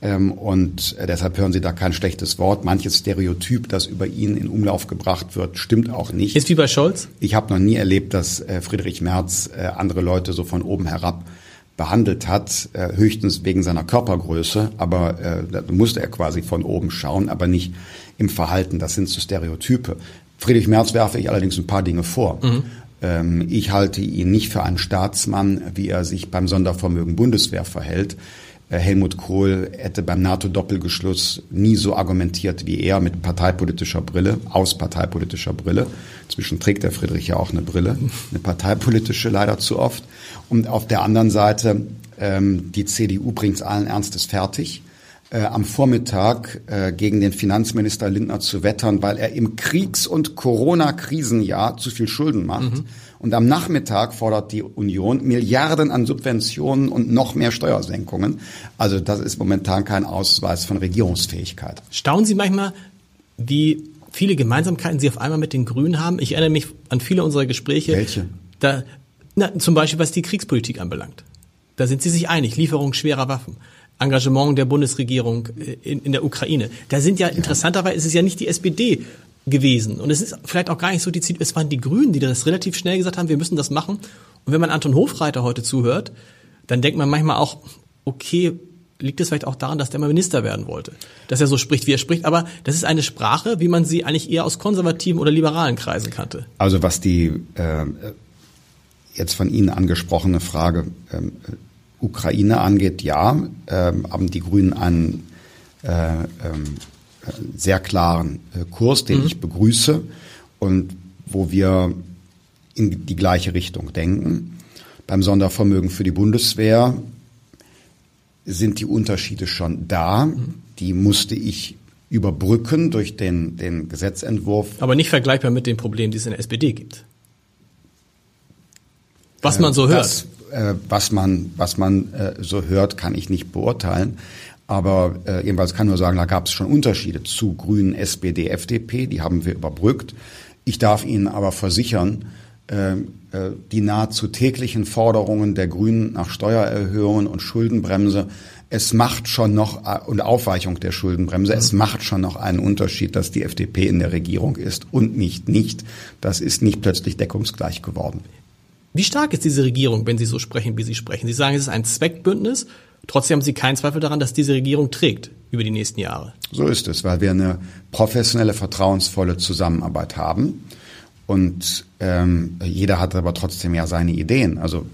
Ähm, und deshalb hören Sie da kein schlechtes Wort. Manches Stereotyp, das über ihn in Umlauf gebracht wird, stimmt auch nicht. Ist wie bei Scholz? Ich habe noch nie erlebt, dass Friedrich Merz andere Leute so von oben herab behandelt hat, höchstens wegen seiner Körpergröße, aber da musste er quasi von oben schauen, aber nicht im Verhalten. Das sind so Stereotype. Friedrich Merz werfe ich allerdings ein paar Dinge vor. Mhm. Ähm, ich halte ihn nicht für einen Staatsmann, wie er sich beim Sondervermögen Bundeswehr verhält. Äh, Helmut Kohl hätte beim NATO-Doppelgeschluss nie so argumentiert wie er mit parteipolitischer Brille, aus parteipolitischer Brille. Inzwischen trägt der Friedrich ja auch eine Brille, eine parteipolitische leider zu oft. Und auf der anderen Seite, ähm, die CDU bringt es allen Ernstes fertig äh, am Vormittag äh, gegen den Finanzminister Lindner zu wettern, weil er im Kriegs- und Corona-Krisenjahr zu viel Schulden macht. Mhm. Und am Nachmittag fordert die Union Milliarden an Subventionen und noch mehr Steuersenkungen. Also das ist momentan kein Ausweis von Regierungsfähigkeit. Staunen Sie manchmal, wie viele Gemeinsamkeiten Sie auf einmal mit den Grünen haben? Ich erinnere mich an viele unserer Gespräche. Welche? Da, na, zum Beispiel, was die Kriegspolitik anbelangt. Da sind Sie sich einig. Lieferung schwerer Waffen. Engagement der Bundesregierung äh, in, in der Ukraine. Da sind ja, ja, interessanterweise ist es ja nicht die SPD gewesen. Und es ist vielleicht auch gar nicht so die Ziel, es waren die Grünen, die das relativ schnell gesagt haben, wir müssen das machen. Und wenn man Anton Hofreiter heute zuhört, dann denkt man manchmal auch, okay, liegt es vielleicht auch daran, dass der mal Minister werden wollte, dass er so spricht, wie er spricht. Aber das ist eine Sprache, wie man sie eigentlich eher aus konservativen oder liberalen Kreisen kannte. Also was die äh, jetzt von Ihnen angesprochene Frage ähm, Ukraine angeht, ja, ähm, haben die Grünen einen äh, ähm, sehr klaren äh, Kurs, den mhm. ich begrüße und wo wir in die gleiche Richtung denken. Beim Sondervermögen für die Bundeswehr sind die Unterschiede schon da. Mhm. Die musste ich überbrücken durch den, den Gesetzentwurf. Aber nicht vergleichbar mit den Problemen, die es in der SPD gibt. Was man so hört. Das, äh, was man, was man äh, so hört, kann ich nicht beurteilen. Aber äh, jedenfalls kann nur sagen, da gab es schon Unterschiede zu Grünen, SPD, FDP. Die haben wir überbrückt. Ich darf Ihnen aber versichern, äh, äh, die nahezu täglichen Forderungen der Grünen nach Steuererhöhungen und Schuldenbremse, es macht schon noch, äh, und Aufweichung der Schuldenbremse, mhm. es macht schon noch einen Unterschied, dass die FDP in der Regierung ist und nicht nicht. Das ist nicht plötzlich deckungsgleich geworden. Wie stark ist diese Regierung, wenn Sie so sprechen, wie Sie sprechen? Sie sagen, es ist ein Zweckbündnis. Trotzdem haben Sie keinen Zweifel daran, dass diese Regierung trägt über die nächsten Jahre. So ist es, weil wir eine professionelle, vertrauensvolle Zusammenarbeit haben. Und ähm, jeder hat aber trotzdem ja seine Ideen. Also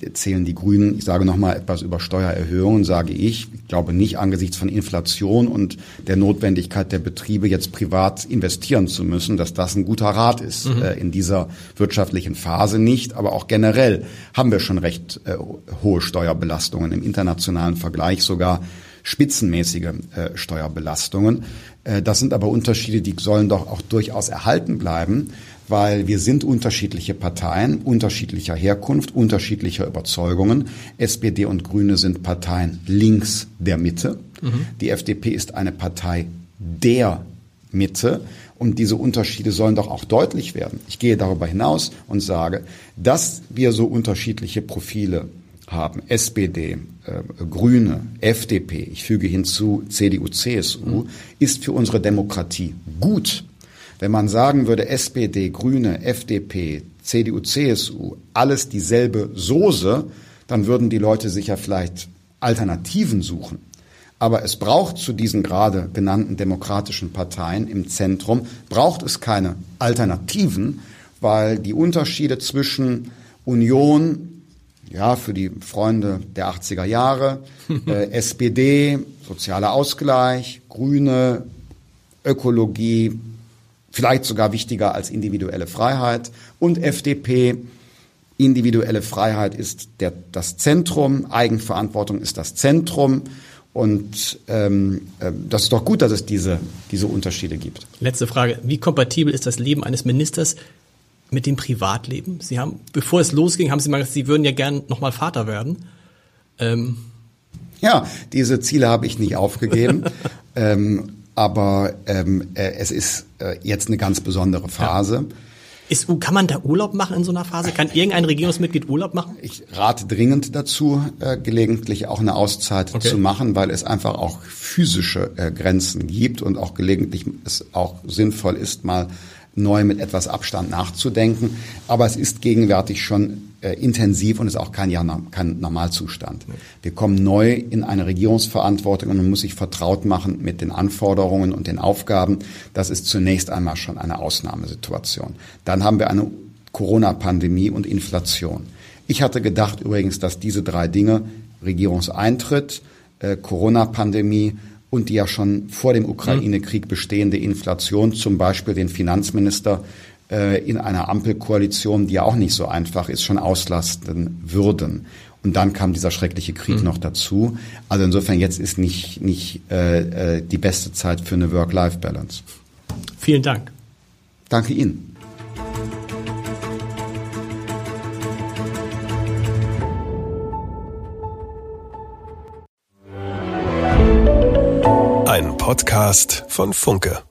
erzählen die Grünen, ich sage nochmal etwas über Steuererhöhungen, sage ich, ich glaube nicht angesichts von Inflation und der Notwendigkeit der Betriebe jetzt privat investieren zu müssen, dass das ein guter Rat ist. Mhm. Äh, in dieser wirtschaftlichen Phase nicht, aber auch generell haben wir schon recht äh, hohe Steuerbelastungen, im internationalen Vergleich sogar spitzenmäßige äh, Steuerbelastungen. Äh, das sind aber Unterschiede, die sollen doch auch durchaus erhalten bleiben weil wir sind unterschiedliche Parteien, unterschiedlicher Herkunft, unterschiedlicher Überzeugungen. SPD und Grüne sind Parteien links der Mitte. Mhm. Die FDP ist eine Partei der Mitte. Und diese Unterschiede sollen doch auch deutlich werden. Ich gehe darüber hinaus und sage, dass wir so unterschiedliche Profile haben, SPD, äh, Grüne, FDP, ich füge hinzu CDU, CSU, ist für unsere Demokratie gut. Wenn man sagen würde, SPD, Grüne, FDP, CDU, CSU, alles dieselbe Soße, dann würden die Leute sicher vielleicht Alternativen suchen. Aber es braucht zu diesen gerade genannten demokratischen Parteien im Zentrum, braucht es keine Alternativen, weil die Unterschiede zwischen Union, ja, für die Freunde der 80er Jahre, [LAUGHS] äh, SPD, sozialer Ausgleich, Grüne, Ökologie, vielleicht sogar wichtiger als individuelle Freiheit. Und FDP, individuelle Freiheit ist der, das Zentrum, Eigenverantwortung ist das Zentrum. Und ähm, äh, das ist doch gut, dass es diese, diese Unterschiede gibt. Letzte Frage. Wie kompatibel ist das Leben eines Ministers mit dem Privatleben? Sie haben, bevor es losging, haben Sie mal gesagt, Sie würden ja gern nochmal Vater werden. Ähm. Ja, diese Ziele habe ich nicht aufgegeben. [LAUGHS] ähm, aber ähm, äh, es ist äh, jetzt eine ganz besondere Phase. Ja. Ist, kann man da Urlaub machen in so einer Phase? Kann irgendein Regierungsmitglied Urlaub machen? Ich rate dringend dazu, äh, gelegentlich auch eine Auszeit okay. zu machen, weil es einfach auch physische äh, Grenzen gibt und auch gelegentlich es auch sinnvoll ist, mal neu mit etwas Abstand nachzudenken. Aber es ist gegenwärtig schon äh, intensiv und ist auch kein, ja, kein Normalzustand. Wir kommen neu in eine Regierungsverantwortung und man muss sich vertraut machen mit den Anforderungen und den Aufgaben. Das ist zunächst einmal schon eine Ausnahmesituation. Dann haben wir eine Corona-Pandemie und Inflation. Ich hatte gedacht übrigens, dass diese drei Dinge Regierungseintritt, äh, Corona-Pandemie und die ja schon vor dem Ukraine-Krieg bestehende Inflation, zum Beispiel den Finanzminister äh, in einer Ampelkoalition, die ja auch nicht so einfach ist, schon auslasten würden. Und dann kam dieser schreckliche Krieg mhm. noch dazu. Also insofern jetzt ist nicht, nicht äh, äh, die beste Zeit für eine Work-Life-Balance. Vielen Dank. Danke Ihnen. Podcast von Funke.